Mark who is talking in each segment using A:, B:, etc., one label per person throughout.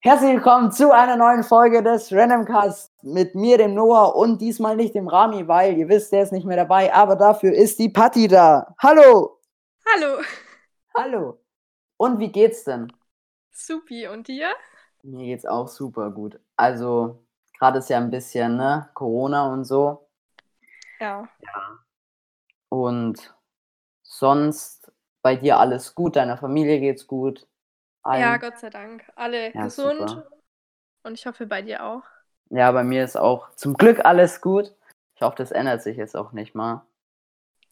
A: Herzlich willkommen zu einer neuen Folge des Randomcast mit mir, dem Noah und diesmal nicht dem Rami, weil ihr wisst, der ist nicht mehr dabei, aber dafür ist die Patti da. Hallo!
B: Hallo!
A: Hallo! Und wie geht's denn?
B: Supi, und dir?
A: Mir geht's auch super gut. Also, gerade ist ja ein bisschen, ne, Corona und so.
B: Ja.
A: Ja. Und sonst bei dir alles gut, deiner Familie geht's gut.
B: Allen. Ja? Gott sei Dank. Alle
A: Ja,
B: gesund.
A: super.
B: Und ich hoffe bei dir auch.
A: Ja, bei mir ist auch zum Glück alles gut. Ich hoffe, das ändert sich jetzt auch nicht mal.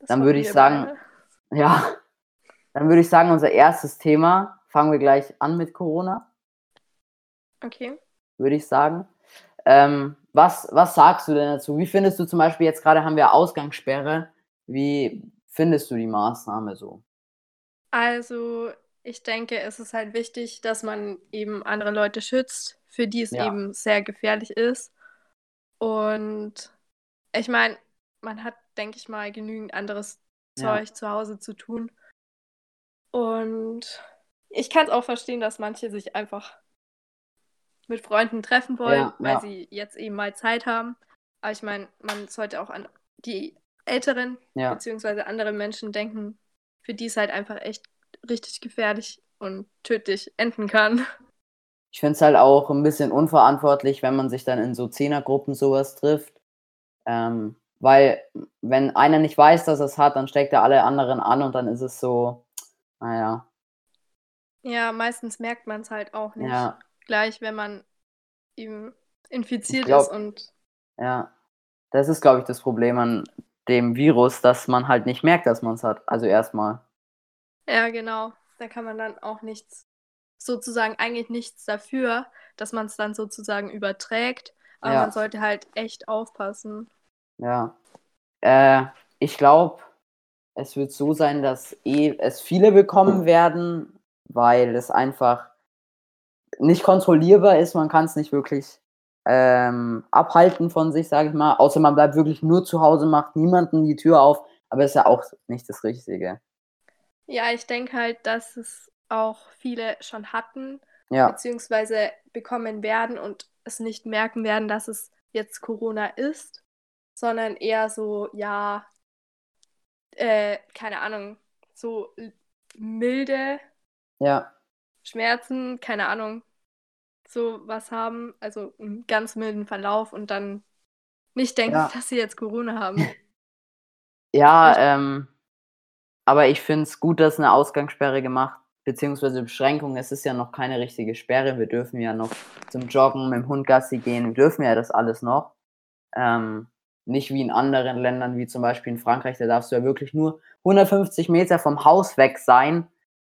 B: Das
A: Dann würde ich sagen-
B: beide.
A: Ja, dann würde ich sagen, unser erstes Thema, fangen wir gleich an mit Corona,
B: Okay.
A: würde ich sagen. Ähm, was, was sagst du denn dazu? Wie findest du zum Beispiel, jetzt gerade haben wir Ausgangssperre, wie findest du die Maßnahme so?
B: Also, ich denke, es ist halt wichtig, dass man eben andere Leute schützt, für die es
A: Ja.
B: eben sehr gefährlich ist. Und ich meine, man hat, denke ich mal, genügend anderes
A: Ja.
B: Zeug zu Hause zu tun. Und ich kann es auch verstehen, dass manche sich einfach mit Freunden treffen wollen,
A: Ja,
B: weil
A: ja.
B: sie jetzt eben mal Zeit haben. Aber ich meine, man sollte auch an die Älteren
A: Ja,
B: beziehungsweise andere Menschen denken, für die es halt einfach echt richtig gefährlich und tödlich enden kann.
A: ich finde es halt auch ein bisschen unverantwortlich, wenn man sich dann in so Zehnergruppen sowas trifft. Ähm, weil, wenn einer nicht weiß, dass er es hat, dann steckt er alle anderen an und dann ist es so, naja,
B: Ja, meistens merkt man es halt auch nicht.
A: ja,
B: Gleich, wenn man eben infiziert
A: glaub-
B: ist und
A: ja. Das ist, glaube ich, das Problem an dem Virus, dass man halt nicht merkt, dass man es hat. Also erstmal.
B: Ja, genau. Da kann man dann auch nichts, sozusagen eigentlich nichts dafür, dass man es dann sozusagen überträgt. Aber
A: Ja.
B: man sollte halt echt aufpassen.
A: Ja. Äh, ich glaube, es wird so sein, dass eh es viele bekommen werden, weil es einfach nicht kontrollierbar ist. Man kann es nicht wirklich ähm, abhalten von sich, sage ich mal. Außer man bleibt wirklich nur zu Hause, macht niemanden die Tür auf. Aber ist ja auch nicht das Richtige.
B: Ja, ich denke halt, dass es auch viele schon hatten,
A: Ja,
B: beziehungsweise bekommen werden und es nicht merken werden, dass es jetzt Corona ist, sondern eher so, ja, äh, keine Ahnung, so milde
A: ja,
B: Schmerzen, keine Ahnung, so was haben, also einen ganz milden Verlauf und dann nicht denken,
A: Ja.
B: dass sie jetzt Corona haben.
A: ja. Ähm, aber ich finde es gut, dass eine Ausgangssperre gemacht, beziehungsweise Beschränkung. Es ist ja noch keine richtige Sperre. Wir dürfen ja noch zum Joggen, mit dem Hund Gassi gehen. Wir dürfen ja das alles noch. Ähm, nicht wie in anderen Ländern, wie zum Beispiel in Frankreich, da darfst du ja wirklich nur 150 Meter vom Haus weg sein,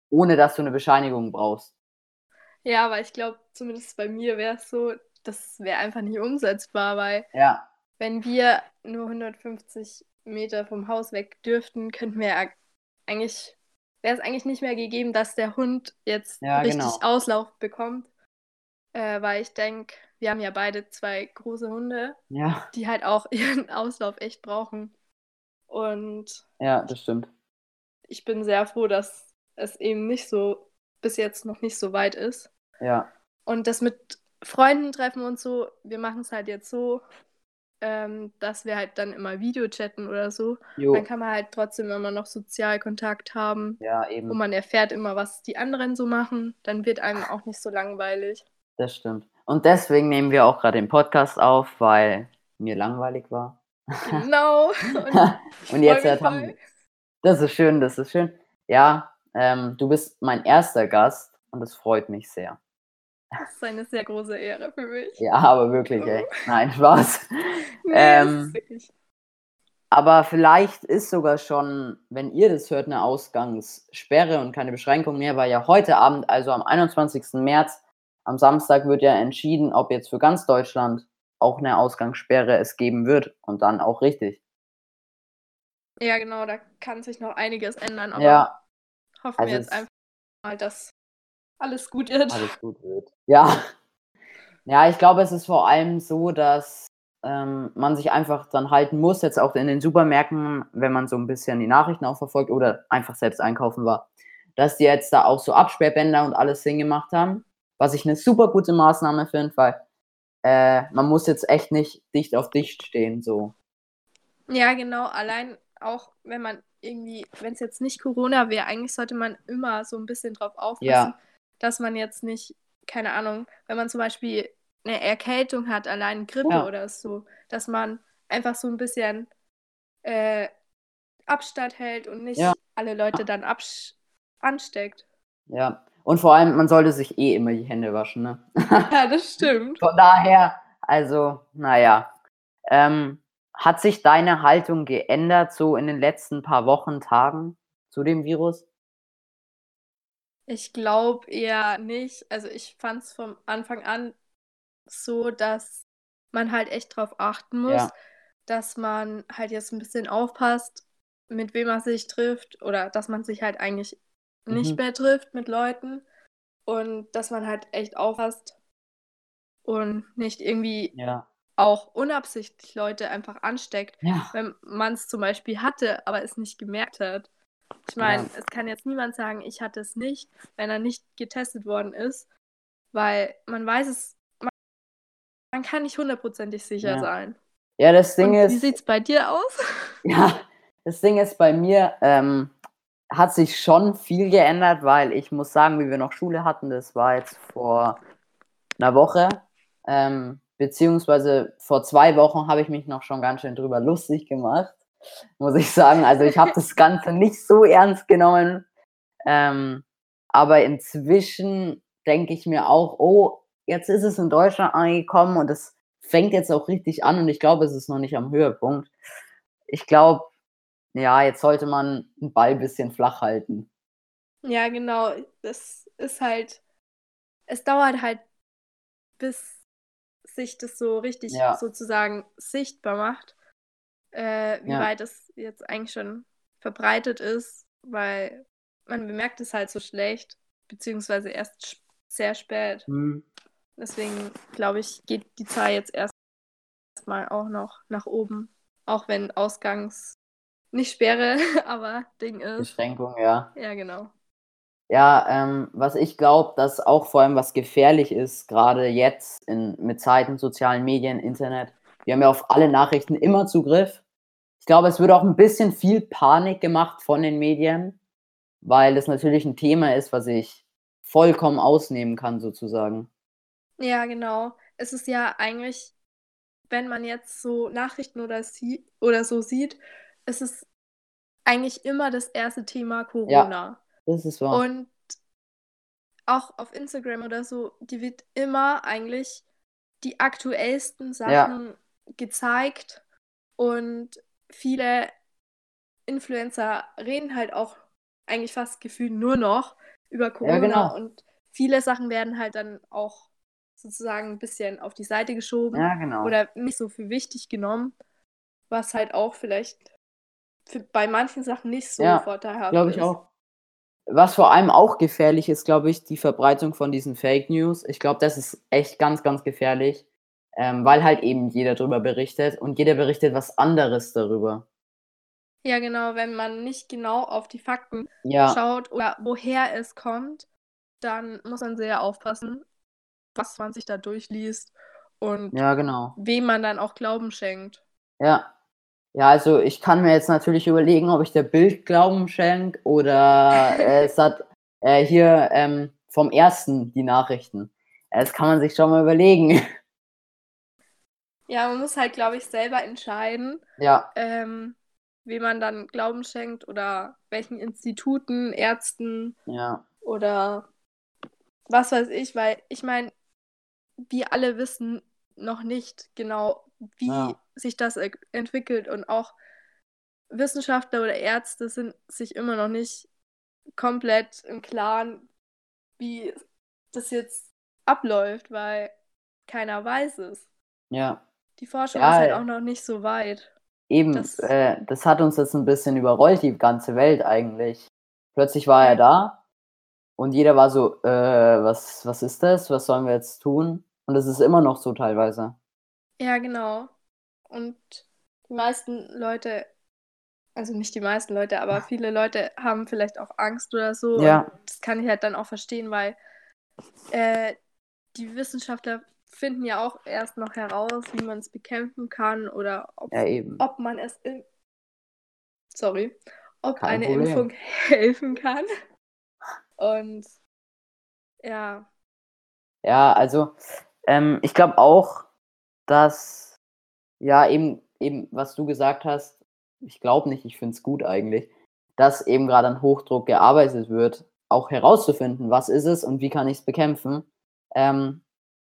A: ohne dass du eine Bescheinigung brauchst.
B: Ja, aber ich glaube, zumindest bei mir wäre es so, das wäre einfach nicht umsetzbar, weil
A: Ja,
B: wenn wir nur 150 Meter vom Haus weg dürften, könnten wir ja eigentlich, wäre es eigentlich nicht mehr gegeben, dass der Hund jetzt
A: Ja,
B: richtig
A: genau.
B: Auslauf bekommt. Äh, weil ich denke, wir haben ja beide zwei große Hunde,
A: ja,
B: die halt auch ihren Auslauf echt brauchen. Und
A: ja, das stimmt.
B: ich bin sehr froh, dass es eben nicht so, bis jetzt noch nicht so weit ist.
A: Ja,
B: Und das mit Freunden treffen und so, wir machen es halt jetzt so, ähm, dass wir halt dann immer Videochatten oder so.
A: jo,
B: Dann kann man halt trotzdem immer noch Sozialkontakt haben
A: ja,
B: und
A: eben,
B: man erfährt immer, was die anderen so machen. Dann wird einem auch nicht so langweilig.
A: das stimmt. Und deswegen nehmen wir auch gerade den Podcast auf, weil mir langweilig war.
B: Genau. Und
A: Und jetzt halt haben
B: gefallen.
A: Das ist schön, das ist schön. Ja, ähm, du bist mein erster Gast und das freut mich sehr.
B: Das ist eine sehr große Ehre für mich.
A: Ja, aber wirklich, ey. Nein, Spaß.
B: Nee,
A: Ähm. Aber vielleicht ist sogar schon, wenn ihr das hört, eine Ausgangssperre und keine Beschränkung mehr, weil ja heute Abend, also am 21. März, am Samstag wird ja entschieden, ob jetzt für ganz Deutschland auch eine Ausgangssperre es geben wird und dann auch richtig.
B: Ja, genau, da kann sich noch einiges ändern, aber
A: Ja,
B: hoffen
A: also
B: wir jetzt einfach mal, dass alles gut wird.
A: alles gut wird. Ja. Ja, ich glaube, es ist vor allem so, dass ähm, man sich einfach dran halten muss, jetzt auch in den Supermärkten, wenn man so ein bisschen die Nachrichten auch verfolgt oder einfach selbst einkaufen war, dass die jetzt da auch so Absperrbänder und alles hingemacht haben. Was ich eine super gute Maßnahme finde, weil äh, man muss jetzt echt nicht dicht auf dicht stehen, so.
B: Ja, genau. Allein auch, wenn man irgendwie, wenn es jetzt nicht Corona wäre, eigentlich sollte man immer so ein bisschen drauf aufpassen,
A: Ja.
B: Dass man jetzt nicht, keine Ahnung, wenn man zum Beispiel eine Erkältung hat, allein Grippe
A: Ja.
B: oder so, dass man einfach so ein bisschen äh, Abstand hält und nicht
A: Ja.
B: alle Leute dann ansteckt.
A: Ja. Und vor allem, man sollte sich eh immer die Hände waschen, ne?
B: Ja, das stimmt.
A: Von daher, also, naja. Ähm, hat sich deine Haltung geändert, so in den letzten paar Wochen, Tagen zu dem Virus?
B: Ich glaube eher nicht. Also ich fand es vom Anfang an so, dass man halt echt drauf achten muss,
A: Ja.
B: dass man halt jetzt ein bisschen aufpasst, mit wem man sich trifft oder dass man sich halt eigentlich nicht
A: Mhm.
B: mehr trifft mit Leuten und dass man halt echt aufpasst und nicht irgendwie
A: Ja.
B: auch unabsichtlich Leute einfach ansteckt,
A: Ja.
B: wenn man es zum Beispiel hatte, aber es nicht gemerkt hat. Ich meine,
A: Ja.
B: es kann jetzt niemand sagen, ich hatte es nicht, wenn er nicht getestet worden ist, weil man weiß es, man, man kann nicht hundertprozentig sicher
A: Ja.
B: sein.
A: Ja, das Ding
B: Und wie
A: ist,
B: sieht es bei dir aus?
A: ja, das Ding ist bei mir, ähm, hat sich schon viel geändert, weil ich muss sagen, wie wir noch Schule hatten, das war jetzt vor einer Woche, ähm, beziehungsweise vor zwei Wochen habe ich mich noch schon ganz schön drüber lustig gemacht, muss ich sagen. Also ich habe das Ganze nicht so ernst genommen, ähm, aber inzwischen denke ich mir auch, oh, jetzt ist es in Deutschland angekommen und es fängt jetzt auch richtig an und ich glaube, es ist noch nicht am Höhepunkt. Ich glaube, ja, jetzt sollte man den Ball ein bisschen flach halten.
B: Ja, genau. Das ist halt, es dauert halt, bis sich das so richtig
A: Ja.
B: sozusagen sichtbar macht, äh, wie
A: Ja.
B: weit es jetzt eigentlich schon verbreitet ist, weil man bemerkt es halt so schlecht, beziehungsweise erst sehr spät.
A: Hm.
B: Deswegen glaube ich, geht die Zahl jetzt erstmal auch noch nach oben. Auch wenn Ausgangs nicht Sperre, aber Ding ist.
A: Beschränkung, ja.
B: Ja, genau.
A: Ja, ähm, was ich glaube, dass auch vor allem was gefährlich ist, gerade jetzt in, mit Zeiten sozialen Medien, Internet. Wir haben ja auf alle Nachrichten immer Zugriff. Ich glaube, es wird auch ein bisschen viel Panik gemacht von den Medien, weil das natürlich ein Thema ist, was ich vollkommen ausnehmen kann, sozusagen.
B: Ja, genau. Es ist ja eigentlich, wenn man jetzt so Nachrichten oder, sie oder so sieht, es ist eigentlich immer das erste Thema Corona.
A: Das ist wahr.
B: Und auch auf Instagram oder so, die wird immer eigentlich die aktuellsten Sachen gezeigt. Und viele Influencer reden halt auch eigentlich fast gefühlt nur noch über Corona.
A: genau.
B: Und viele Sachen werden halt dann auch sozusagen ein bisschen auf die Seite geschoben
A: ja, genau.
B: oder nicht so für wichtig genommen, was halt auch vielleicht bei manchen Sachen nicht so
A: Ja,
B: vorteilhaft
A: Glaube ich
B: ist.
A: auch. Was vor allem auch gefährlich ist, glaube ich, die Verbreitung von diesen Fake News. Ich glaube, das ist echt ganz, ganz gefährlich, ähm, weil halt eben jeder darüber berichtet und jeder berichtet was anderes darüber.
B: Ja, genau, wenn man nicht genau auf die Fakten
A: Ja,
B: schaut oder woher es kommt, dann muss man sehr aufpassen, was man sich da durchliest und
A: ja, genau.
B: wem man dann auch Glauben schenkt.
A: Ja. Ja, also ich kann mir jetzt natürlich überlegen, ob ich der Bild Glauben schenke oder äh, es hat äh, hier ähm, vom ersten die Nachrichten. Äh, Das kann man sich schon mal überlegen.
B: Ja, man muss halt, glaube ich, selber entscheiden,
A: Ja,
B: ähm, wem man dann Glauben schenkt oder welchen Instituten, Ärzten
A: ja,
B: oder was weiß ich, weil ich meine, wir alle wissen noch nicht genau, wie
A: Ja.
B: sich das e- entwickelt und auch Wissenschaftler oder Ärzte sind sich immer noch nicht komplett im Klaren, wie das jetzt abläuft, weil keiner weiß es.
A: ja.
B: Die Forschung
A: Ja,
B: ist halt auch noch nicht so weit.
A: Eben,
B: Das-
A: äh, das hat uns jetzt ein bisschen überrollt, die ganze Welt eigentlich. Plötzlich war er da und jeder war so, äh, was, was ist das? Was sollen wir jetzt tun? Und es ist immer noch so teilweise.
B: Ja, genau. Und die meisten Leute, also nicht die meisten Leute, aber viele Leute haben vielleicht auch Angst oder so.
A: Ja.
B: Und das kann ich halt dann auch verstehen, weil äh, die Wissenschaftler finden ja auch erst noch heraus, wie man es bekämpfen kann oder ob,
A: Ja,
B: ob man es sorry, ob
A: Kein
B: eine
A: Problem.
B: Impfung helfen kann. Und ja,
A: Ja, also ähm, ich glaube auch, dass, ja, eben, eben, was du gesagt hast, ich glaube nicht, ich finde es gut eigentlich, dass eben gerade an Hochdruck gearbeitet wird, auch herauszufinden, was ist es und wie kann ich es bekämpfen. Ähm,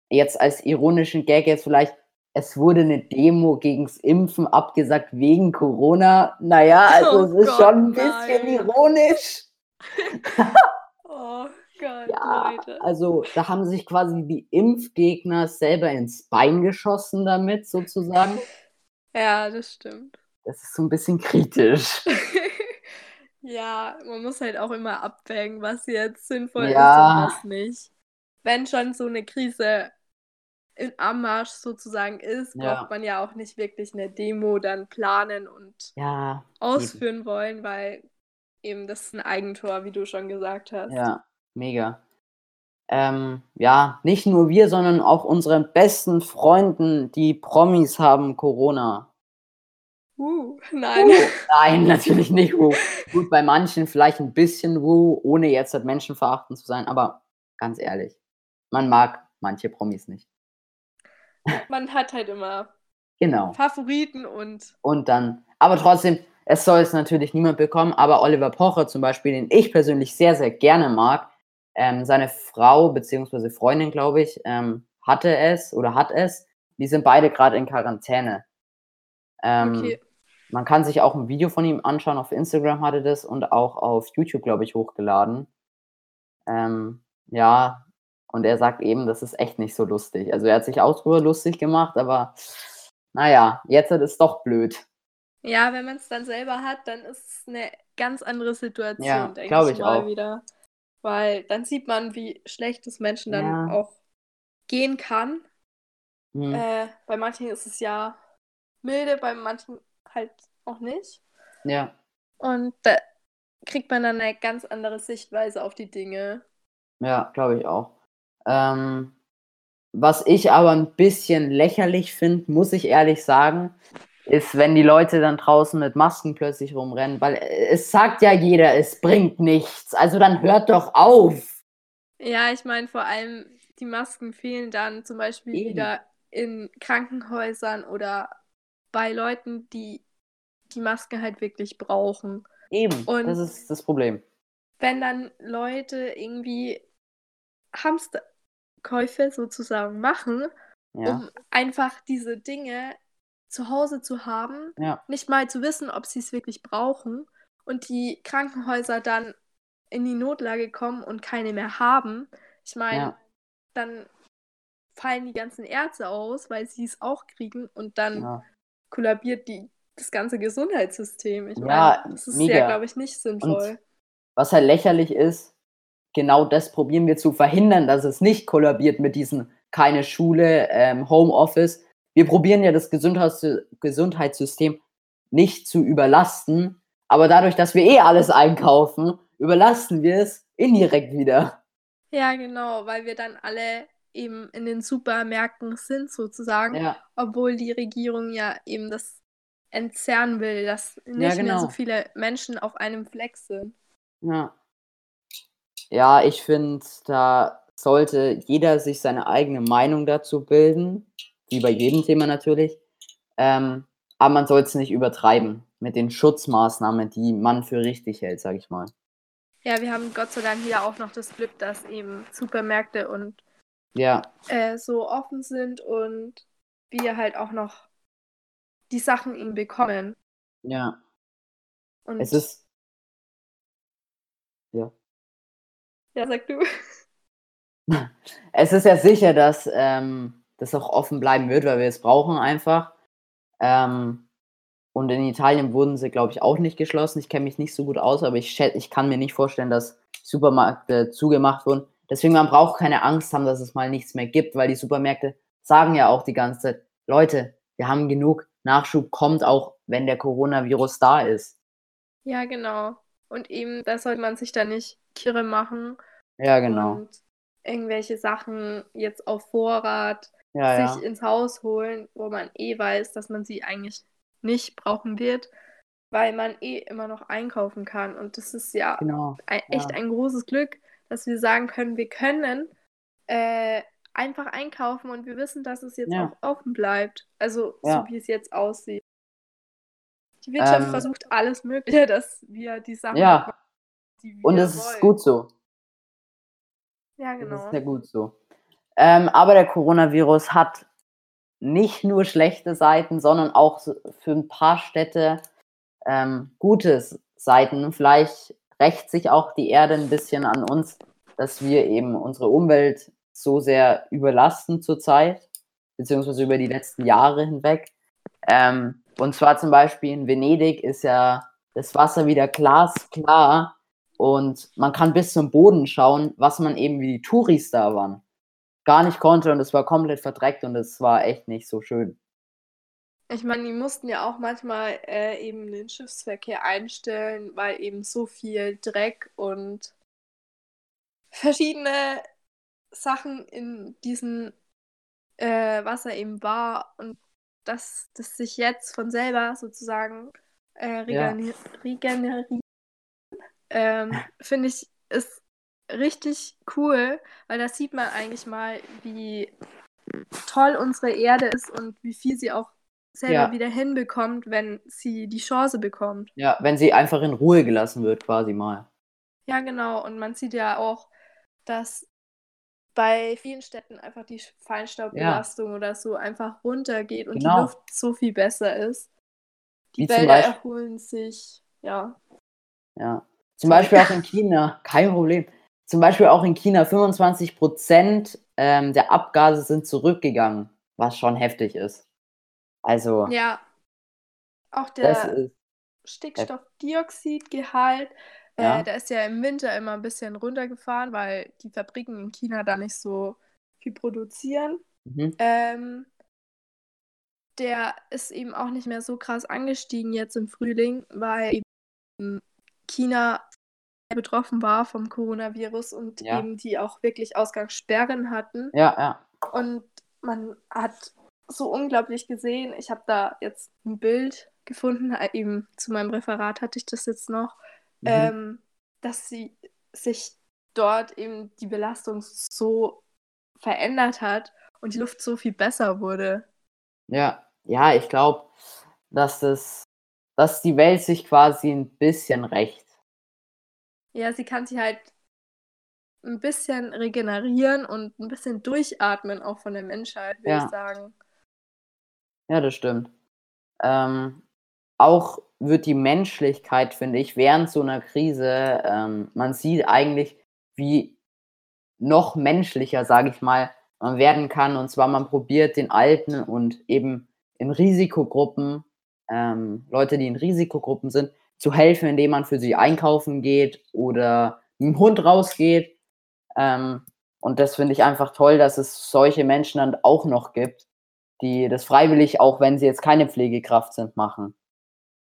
A: jetzt als ironischen Gag jetzt vielleicht, es wurde eine Demo gegens Impfen abgesagt wegen Corona. Naja, also
B: Oh
A: es ist
B: Gott,
A: schon ein bisschen
B: nein.
A: ironisch.
B: oh Gott,
A: Ja,
B: Leute.
A: also da haben sich quasi die Impfgegner selber ins Bein geschossen damit, sozusagen.
B: Ja, das stimmt.
A: Das ist so ein bisschen kritisch.
B: ja, man muss halt auch immer abwägen, was jetzt sinnvoll
A: Ja.
B: ist und was nicht. Wenn schon so eine Krise im Anmarsch sozusagen ist,
A: Ja.
B: braucht man ja auch nicht wirklich eine Demo dann planen und
A: Ja,
B: ausführen wollen, weil eben das ist ein Eigentor, wie du schon gesagt hast.
A: ja, mega. Ähm, ja, nicht nur wir, sondern auch unsere besten Freunden, die Promis haben Corona.
B: Uh, nein.
A: Nein, natürlich nicht. Wuh. Gut, bei manchen vielleicht ein bisschen Wuh, ohne jetzt halt menschenverachtend zu sein, aber ganz ehrlich, man mag manche Promis nicht.
B: Man hat halt immer
A: Genau.
B: Favoriten und
A: Und dann, aber trotzdem, es soll es natürlich niemand bekommen, aber Oliver Pocher zum Beispiel, den ich persönlich sehr, sehr gerne mag, ähm, seine Frau beziehungsweise Freundin, glaube ich, ähm, hatte es oder hat es. Die sind beide gerade in Quarantäne. Ähm,
B: okay.
A: Man kann sich auch ein Video von ihm anschauen. Auf Instagram hatte das und auch auf YouTube, glaube ich, hochgeladen. Ähm, ja, und er sagt eben, das ist echt nicht so lustig. Also er hat sich auch drüber lustig gemacht, aber naja, jetzt ist es doch blöd.
B: Ja, wenn man es dann selber hat, dann ist es eine ganz andere Situation,
A: Ja,
B: denke
A: ich
B: mal
A: auch.
B: wieder. Weil dann sieht man, wie schlecht es Menschen dann
A: Ja.
B: auch gehen kann.
A: Hm.
B: Äh, bei manchen ist es ja milde, bei manchen halt auch nicht.
A: Ja,
B: Und da kriegt man dann eine ganz andere Sichtweise auf die Dinge.
A: ja, glaube ich auch. Ähm, was ich aber ein bisschen lächerlich finde, muss ich ehrlich sagen, ist, wenn die Leute dann draußen mit Masken plötzlich rumrennen, weil äh, es sagt ja jeder, es bringt nichts. Also dann hört doch auf.
B: Ja, ich meine, vor allem die Masken fehlen dann zum Beispiel
A: Eben.
B: wieder in Krankenhäusern oder bei Leuten, die die Maske halt wirklich brauchen.
A: Eben,
B: Und-
A: das ist das Problem.
B: Wenn dann Leute irgendwie Hamsterkäufe sozusagen machen,
A: Ja,
B: um einfach diese Dinge zu Hause zu haben,
A: ja,
B: nicht mal zu wissen, ob sie es wirklich brauchen und die Krankenhäuser dann in die Notlage kommen und keine mehr haben. Ich meine,
A: ja,
B: dann fallen die ganzen Ärzte aus, weil sie es auch kriegen und dann
A: ja.
B: kollabiert die, das ganze Gesundheitssystem. Ich
A: Ja,
B: meine, das ist
A: mega.
B: ja, glaube ich, nicht sinnvoll.
A: Was halt lächerlich ist, genau das probieren wir zu verhindern, dass es nicht kollabiert mit diesen keine Schule, ähm, Homeoffice. Wir probieren ja das Gesundheits Gesundheitssystem nicht zu überlasten, aber dadurch, dass wir eh alles einkaufen, überlasten wir es indirekt wieder.
B: Ja, genau, weil wir dann alle eben in den Supermärkten sind sozusagen,
A: Ja,
B: obwohl die Regierung ja eben das entzerren will, dass nicht mehr
A: genau.
B: so viele Menschen auf einem Fleck sind.
A: ja. Ja, ich finde, da sollte jeder sich seine eigene Meinung dazu bilden, wie bei jedem Thema natürlich. Ähm, aber man soll es nicht übertreiben mit den Schutzmaßnahmen, die man für richtig hält, sag ich mal.
B: Ja, wir haben Gott sei Dank hier auch noch das Glück, dass eben Supermärkte und
A: Ja,
B: äh, so offen sind und wir halt auch noch die Sachen eben bekommen.
A: ja.
B: Und
A: Es ist. Ja.
B: Ja, sag du.
A: Es ist ja sicher, dass ähm, das auch offen bleiben wird, weil wir es brauchen einfach. Ähm, und in Italien wurden sie, glaube ich, auch nicht geschlossen. Ich kenne mich nicht so gut aus, aber ich, ich kann mir nicht vorstellen, dass Supermärkte zugemacht wurden. Deswegen, man braucht keine Angst haben, dass es mal nichts mehr gibt, weil die Supermärkte sagen ja auch die ganze Zeit, Leute, wir haben genug, Nachschub kommt auch, wenn der Coronavirus da ist.
B: Ja, genau. Und eben, da sollte man sich da nicht kirre machen.
A: Ja, genau.
B: Und irgendwelche Sachen jetzt auf Vorrat
A: Ja,
B: sich
A: ja.
B: ins Haus holen, wo man eh weiß, dass man sie eigentlich nicht brauchen wird, weil man eh immer noch einkaufen kann. Und das ist ja
A: Genau.
B: ein, echt
A: Ja.
B: ein großes Glück, dass wir sagen können, wir können äh, einfach einkaufen und wir wissen, dass es jetzt auch offen bleibt. Also so wie es jetzt aussieht. Die Wirtschaft
A: Ähm,
B: versucht alles Mögliche, dass wir die Sachen
A: Ja.
B: bekommen, die wir
A: Und es ist gut so.
B: Ja,
A: Das
B: genau.
A: ist ja gut so. Ähm, aber der Coronavirus hat nicht nur schlechte Seiten, sondern auch für ein paar Städte ähm, gute Seiten. Vielleicht rächt sich auch die Erde ein bisschen an uns, dass wir eben unsere Umwelt so sehr überlasten zurzeit, beziehungsweise über die letzten Jahre hinweg. Ähm, und zwar zum Beispiel in Venedig ist ja das Wasser wieder glasklar und man kann bis zum Boden schauen, was man eben wie die Touris da waren. Gar nicht konnte und es war komplett verdreckt und es war echt nicht so schön.
B: Ich meine, die mussten ja auch manchmal äh, eben den Schiffsverkehr einstellen, weil eben so viel Dreck und verschiedene Sachen in diesem äh, Wasser eben war und dass das sich jetzt von selber sozusagen äh,
A: Ja.
B: regener regeneriert, ähm, finde ich, ist richtig cool, weil da sieht man eigentlich mal, wie toll unsere Erde ist und wie viel sie auch selber
A: Ja.
B: wieder hinbekommt, wenn sie die Chance bekommt.
A: Ja, wenn sie einfach in Ruhe gelassen wird, quasi mal.
B: Ja, genau. Und man sieht ja auch, dass bei vielen Städten einfach die Feinstaubbelastung oder so einfach runtergeht und
A: Genau.
B: die Luft so viel besser ist. Die
A: Wie
B: Wälder erholen sich, ja.
A: Ja. Zum. Beispiel auch in China, kein Problem. Zum Beispiel auch in China 25 Prozent ähm, der Abgase sind zurückgegangen, was schon heftig ist. Also,
B: Ja. Auch der Stickstoffdioxidgehalt,
A: Ja.
B: äh, der ist ja im Winter immer ein bisschen runtergefahren, weil die Fabriken in China da nicht so viel produzieren.
A: mhm.
B: Ähm, der ist eben auch nicht mehr so krass angestiegen jetzt im Frühling, weil eben China betroffen war vom Coronavirus und
A: Ja.
B: eben die auch wirklich Ausgangssperren hatten.
A: ja, ja,
B: Und man hat so unglaublich gesehen, ich habe da jetzt ein Bild gefunden, äh, eben zu meinem Referat hatte ich das jetzt noch,
A: mhm.
B: ähm, dass sie sich dort eben die Belastung so verändert hat und die Luft so viel besser wurde.
A: ja, ja, ich glaube, dass das, dass die Welt sich quasi ein bisschen rächt.
B: Ja, sie kann sich halt ein bisschen regenerieren und ein bisschen durchatmen, auch von der Menschheit, würde
A: Ja.
B: ich sagen.
A: Ja, das stimmt. Ähm, auch wird die Menschlichkeit, finde ich, während so einer Krise, ähm, man sieht eigentlich, wie noch menschlicher, sage ich mal, man werden kann. Und zwar, man probiert den Alten und eben in Risikogruppen, ähm, Leute, die in Risikogruppen sind, zu helfen, indem man für sie einkaufen geht oder mit dem Hund rausgeht. Ähm, und das finde ich einfach toll, dass es solche Menschen dann auch noch gibt, die das freiwillig, auch wenn sie jetzt keine Pflegekraft sind, machen.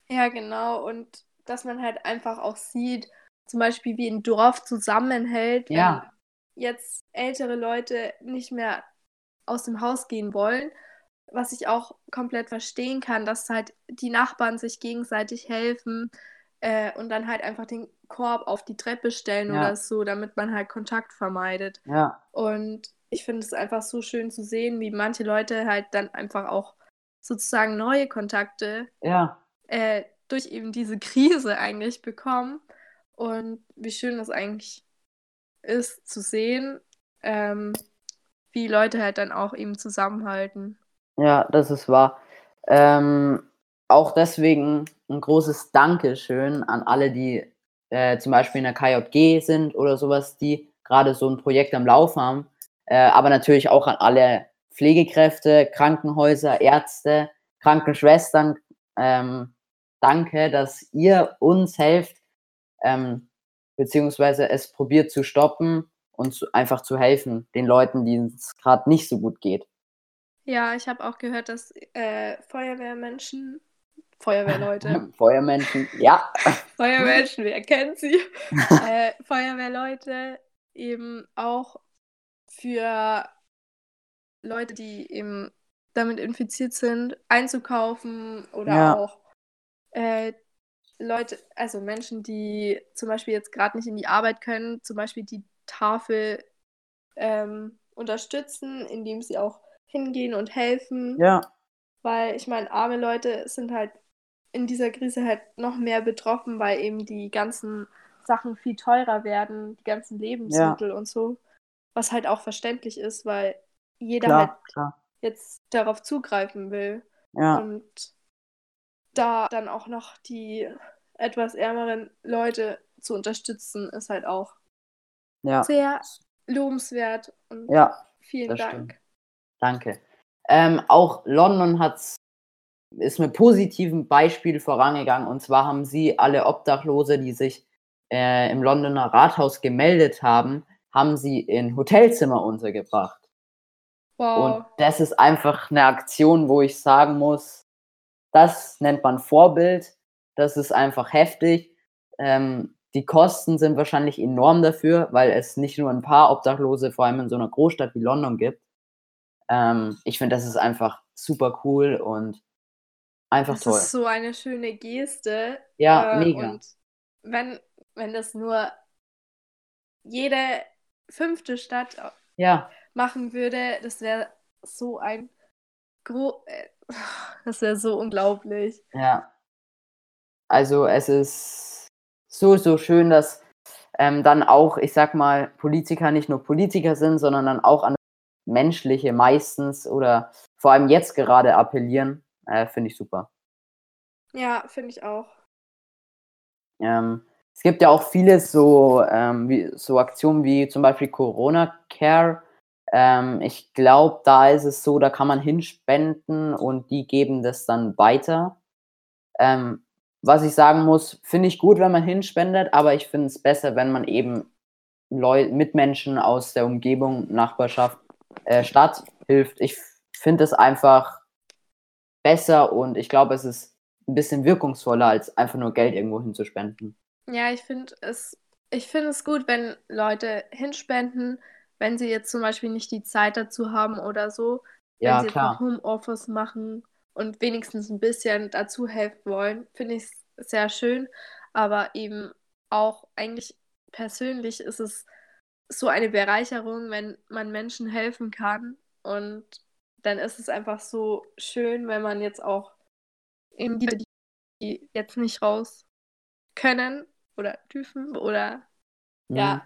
B: Ja, genau. Und dass man halt einfach auch sieht, zum Beispiel wie ein Dorf zusammenhält, wenn
A: Ja.
B: jetzt ältere Leute nicht mehr aus dem Haus gehen wollen, was ich auch komplett verstehen kann, dass halt die Nachbarn sich gegenseitig helfen äh, und dann halt einfach den Korb auf die Treppe stellen
A: Ja.
B: oder so, damit man halt Kontakt vermeidet.
A: Ja,
B: Und ich finde es einfach so schön zu sehen, wie manche Leute halt dann einfach auch sozusagen neue Kontakte
A: ja,
B: äh, durch eben diese Krise eigentlich bekommen. Und wie schön das eigentlich ist zu sehen, ähm, wie Leute halt dann auch eben zusammenhalten.
A: Ja, das ist wahr. Ähm, auch deswegen ein großes Dankeschön an alle, die äh, zum Beispiel in der KJG sind oder sowas, die gerade so ein Projekt am Laufen haben. Äh, aber natürlich auch an alle Pflegekräfte, Krankenhäuser, Ärzte, Krankenschwestern. Ähm, danke, dass ihr uns helft, ähm, beziehungsweise es probiert zu stoppen und zu, einfach zu helfen den Leuten, denen es gerade nicht so gut geht.
B: Ja, ich habe auch gehört, dass äh, Feuerwehrmenschen, Feuerwehrleute,
A: Feuermenschen, ja.
B: Feuerwehrmenschen, wer kennt sie? äh, Feuerwehrleute eben auch für Leute, die eben damit infiziert sind, einzukaufen oder
A: Ja.
B: auch äh, Leute, also Menschen, die zum Beispiel jetzt gerade nicht in die Arbeit können, zum Beispiel die Tafel ähm, unterstützen, indem sie auch hingehen und helfen.
A: Ja,
B: Weil ich meine, arme Leute sind halt in dieser Krise halt noch mehr betroffen, weil eben die ganzen Sachen viel teurer werden, die ganzen Lebensmittel und so. Was halt auch verständlich ist, weil jeder halt
A: klar, klar.
B: jetzt darauf zugreifen will.
A: Ja,
B: Und da dann auch noch die etwas ärmeren Leute zu unterstützen, ist halt auch
A: ja,
B: sehr lobenswert und
A: ja,
B: vielen Dank.
A: stimmt. Danke. Ähm, auch London hat's, ist mit positivem Beispiel vorangegangen. Und zwar haben sie alle Obdachlose, die sich äh, im Londoner Rathaus gemeldet haben, haben sie in Hotelzimmer untergebracht.
B: Wow.
A: Und das ist einfach eine Aktion, wo ich sagen muss, das nennt man Vorbild. Das ist einfach heftig. Ähm, die Kosten sind wahrscheinlich enorm dafür, weil es nicht nur ein paar Obdachlose, vor allem in so einer Großstadt wie London gibt. Ähm, ich finde, das ist einfach super cool und einfach
B: Das
A: toll.
B: ist so eine schöne Geste.
A: Ja,
B: äh,
A: mega.
B: Und wenn, wenn das nur jede fünfte Stadt
A: Ja,
B: machen würde, das wäre so ein gro äh, das wäre so unglaublich.
A: ja. Also es ist so, so schön, dass ähm, dann auch, ich sag mal, Politiker nicht nur Politiker sind, sondern dann auch an das Menschliche meistens oder vor allem jetzt gerade appellieren. Äh, Finde ich super.
B: Ja, finde ich auch.
A: Ähm, es gibt ja auch viele so, ähm, wie, so Aktionen wie zum Beispiel Corona Care. Ähm, ich glaube, da ist es so, da kann man hinspenden und die geben das dann weiter. Ähm, was ich sagen muss, finde ich gut, wenn man hinspendet, aber ich finde es besser, wenn man eben Leu Mitmenschen aus der Umgebung, Nachbarschaft, äh, Stadt hilft. Ich finde es einfach besser und ich glaube, es ist ein bisschen wirkungsvoller, als einfach nur Geld irgendwo hinzuspenden.
B: Ja, ich finde es, ich finde es gut, wenn Leute hinspenden, wenn sie jetzt zum Beispiel nicht die Zeit dazu haben oder so, wenn
A: Ja,
B: sie jetzt
A: klar.
B: Homeoffice machen und wenigstens ein bisschen dazu helfen wollen, finde ich es sehr schön. Aber eben auch eigentlich persönlich ist es so eine Bereicherung, wenn man Menschen helfen kann. Und dann ist es einfach so schön, wenn man jetzt auch eben die, die jetzt nicht raus können oder dürfen oder
A: Mhm.
B: ja,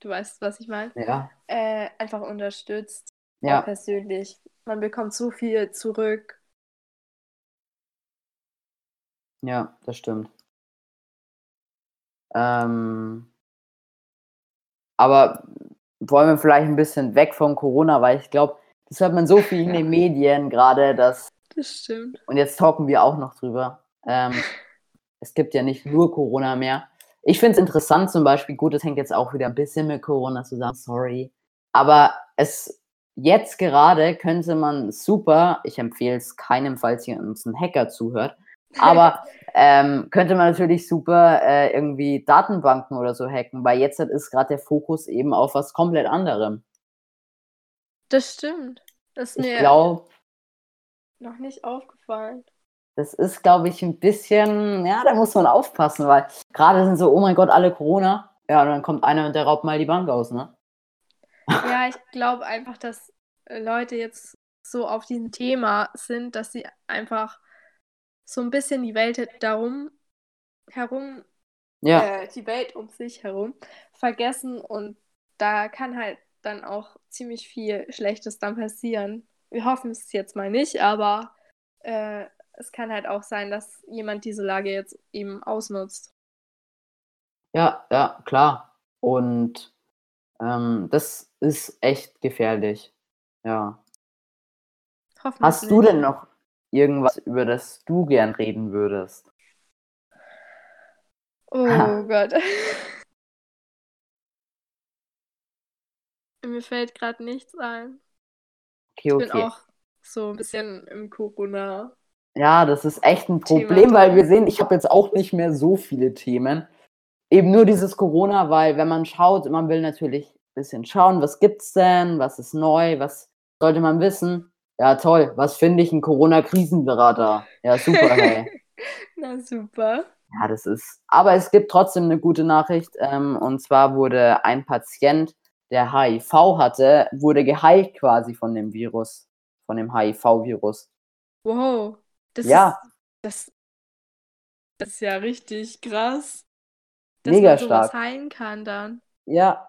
B: du weißt, was ich meine,
A: Ja,
B: äh, einfach unterstützt,
A: ja,
B: persönlich. Man bekommt so viel zurück.
A: ja, das stimmt. Ähm, aber wollen wir vielleicht ein bisschen weg von Corona, weil ich glaube, das hört man so viel in den Medien gerade, dass,
B: Das stimmt.
A: und jetzt talken wir auch noch drüber. Ähm, es gibt ja nicht nur Corona mehr. Ich finde es interessant zum Beispiel, gut, das hängt jetzt auch wieder ein bisschen mit Corona zusammen, sorry. Aber es jetzt gerade könnte man super, ich empfehle es keinem, falls hier uns ein Hacker zuhört, aber ähm, könnte man natürlich super äh, irgendwie Datenbanken oder so hacken, weil jetzt ist gerade der Fokus eben auf was komplett anderem.
B: Das stimmt. Das ist
A: Ich
B: mir
A: glaube,
B: noch nicht aufgefallen.
A: das ist, glaube ich, ein bisschen, ja, da muss man aufpassen, weil gerade sind so, oh mein Gott, alle Corona. Ja, und dann kommt einer und der raubt mal die Bank aus, ne?
B: Ja, ich glaube einfach, dass Leute jetzt so auf diesem Thema sind, dass sie einfach so ein bisschen die Welt darum herum,
A: Ja,
B: äh, die Welt um sich herum vergessen und da kann halt dann auch ziemlich viel Schlechtes dann passieren. Wir hoffen es jetzt mal nicht, aber äh, es kann halt auch sein, dass jemand diese Lage jetzt eben ausnutzt.
A: ja, ja, klar. Und ähm, das ist echt gefährlich. Ja.
B: Hoffen
A: Hast du denn noch irgendwas, über das du gern reden würdest?
B: Oh Gott. Mir fällt gerade nichts ein.
A: Okay,
B: Ich bin
A: okay.
B: auch so ein bisschen im Corona.
A: Ja, das ist echt ein
B: Thema
A: Problem, weil
B: drin.
A: wir sehen, ich habe jetzt auch nicht mehr so viele Themen. Eben nur dieses Corona, weil wenn man schaut, man will natürlich bisschen schauen, was gibt's denn, was ist neu, was sollte man wissen. Ja, toll, was finde ich? Ein Corona-Krisenberater. Ja, super, hey.
B: Na super.
A: Ja, das ist. Aber es gibt trotzdem eine gute Nachricht. Ähm, und zwar wurde ein Patient, der HIV hatte, wurde geheilt quasi von dem Virus, von dem HIV-Virus.
B: Wow. Das
A: Ja.
B: Ist, das, das ist ja richtig krass. Dass
A: Mega
B: man sowas
A: stark.
B: heilen kann dann.
A: Ja,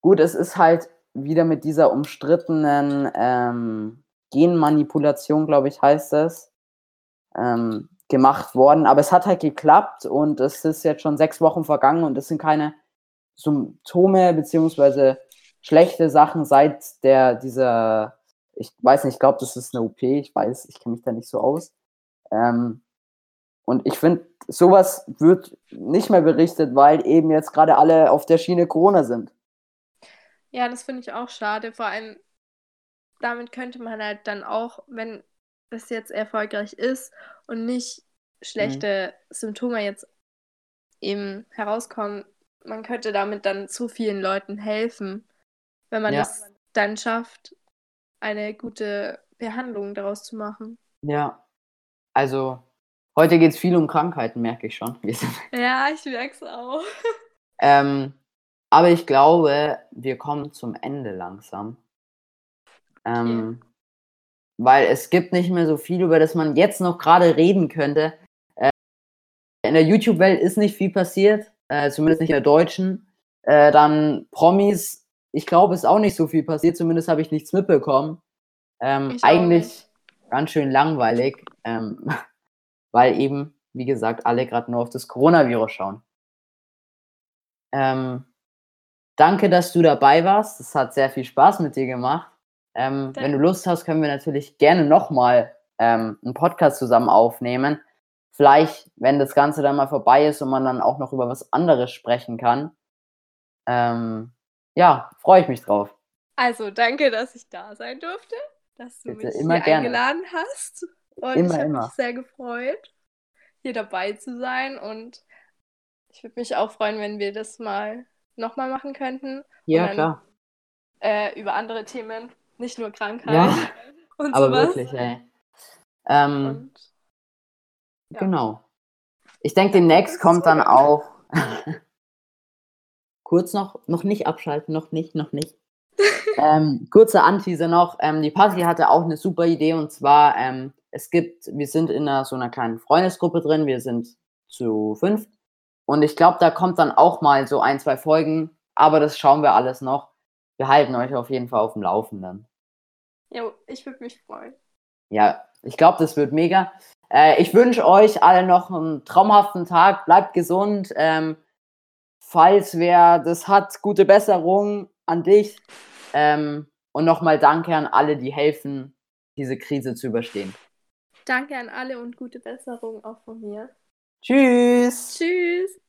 A: gut, es ist halt wieder mit dieser umstrittenen ähm, Genmanipulation, glaube ich, heißt es, ähm, gemacht worden. Aber es hat halt geklappt und es ist jetzt schon sechs Wochen vergangen und es sind keine Symptome beziehungsweise schlechte Sachen seit der dieser, ich weiß nicht, ich glaube, das ist eine OP, ich weiß, ich kenne mich da nicht so aus. Ähm, und ich finde, sowas wird nicht mehr berichtet, weil eben jetzt gerade alle auf der Schiene Corona sind.
B: Ja, das finde ich auch schade. Vor allem, damit könnte man halt dann auch, wenn das jetzt erfolgreich ist und nicht schlechte Symptome jetzt eben herauskommen, man könnte damit dann zu vielen Leuten helfen, wenn man
A: Ja.
B: es dann schafft, eine gute Behandlung daraus zu machen.
A: Ja, also heute geht es viel um Krankheiten, merke ich schon.
B: Ja, ich merke es auch.
A: ähm, aber ich glaube, wir kommen zum Ende langsam. Ähm, Weil es gibt nicht mehr so viel, über das man jetzt noch gerade reden könnte. Äh, in der YouTube-Welt ist nicht viel passiert, äh, zumindest nicht in der deutschen. Äh, dann Promis, ich glaube, ist auch nicht so viel passiert, zumindest habe ich nichts mitbekommen. Ähm, eigentlich
B: nicht.
A: ganz schön langweilig, ähm, weil eben, wie gesagt, alle gerade nur auf das Coronavirus schauen. Ähm, danke, dass du dabei warst. Es hat sehr viel Spaß mit dir gemacht. Ähm, wenn du Lust hast, können wir natürlich gerne nochmal ähm, einen Podcast zusammen aufnehmen. Vielleicht, wenn das Ganze dann mal vorbei ist und man dann auch noch über was anderes sprechen kann. Ähm, ja, freue ich mich drauf.
B: Also, danke, dass ich da sein durfte, dass du
A: Bitte,
B: mich
A: immer
B: hier
A: gerne.
B: eingeladen hast. Und
A: Immer,
B: ich habe mich sehr gefreut, hier dabei zu sein. Und ich würde mich auch freuen, wenn wir das mal nochmal machen könnten.
A: Ja,
B: dann-
A: klar.
B: Äh, über andere Themen, nicht nur Krankheit
A: Ja,
B: und
A: aber
B: sowas.
A: wirklich, ey. Ähm,
B: Und ja.
A: Genau. Ich denke, demnächst kommt dann auch. kurz noch, noch nicht abschalten, noch nicht, noch nicht. ähm, kurzer Anteaser noch. Ähm, die Party hatte auch eine super Idee und zwar, ähm, es gibt, wir sind in einer, so einer kleinen Freundesgruppe drin, wir sind zu fünf und ich glaube, da kommt dann auch mal so ein, zwei Folgen, aber das schauen wir alles noch. Wir halten euch auf jeden Fall auf dem Laufenden.
B: Jo, ich würde mich freuen.
A: Ja, ich glaube, das wird mega. Äh, ich wünsche euch alle noch einen traumhaften Tag. Bleibt gesund. Ähm, falls wer das hat, gute Besserung an dich. Ähm, und nochmal danke an alle, die helfen, diese Krise zu überstehen.
B: Danke an alle und gute Besserung auch von mir.
A: Tschüss.
B: Tschüss.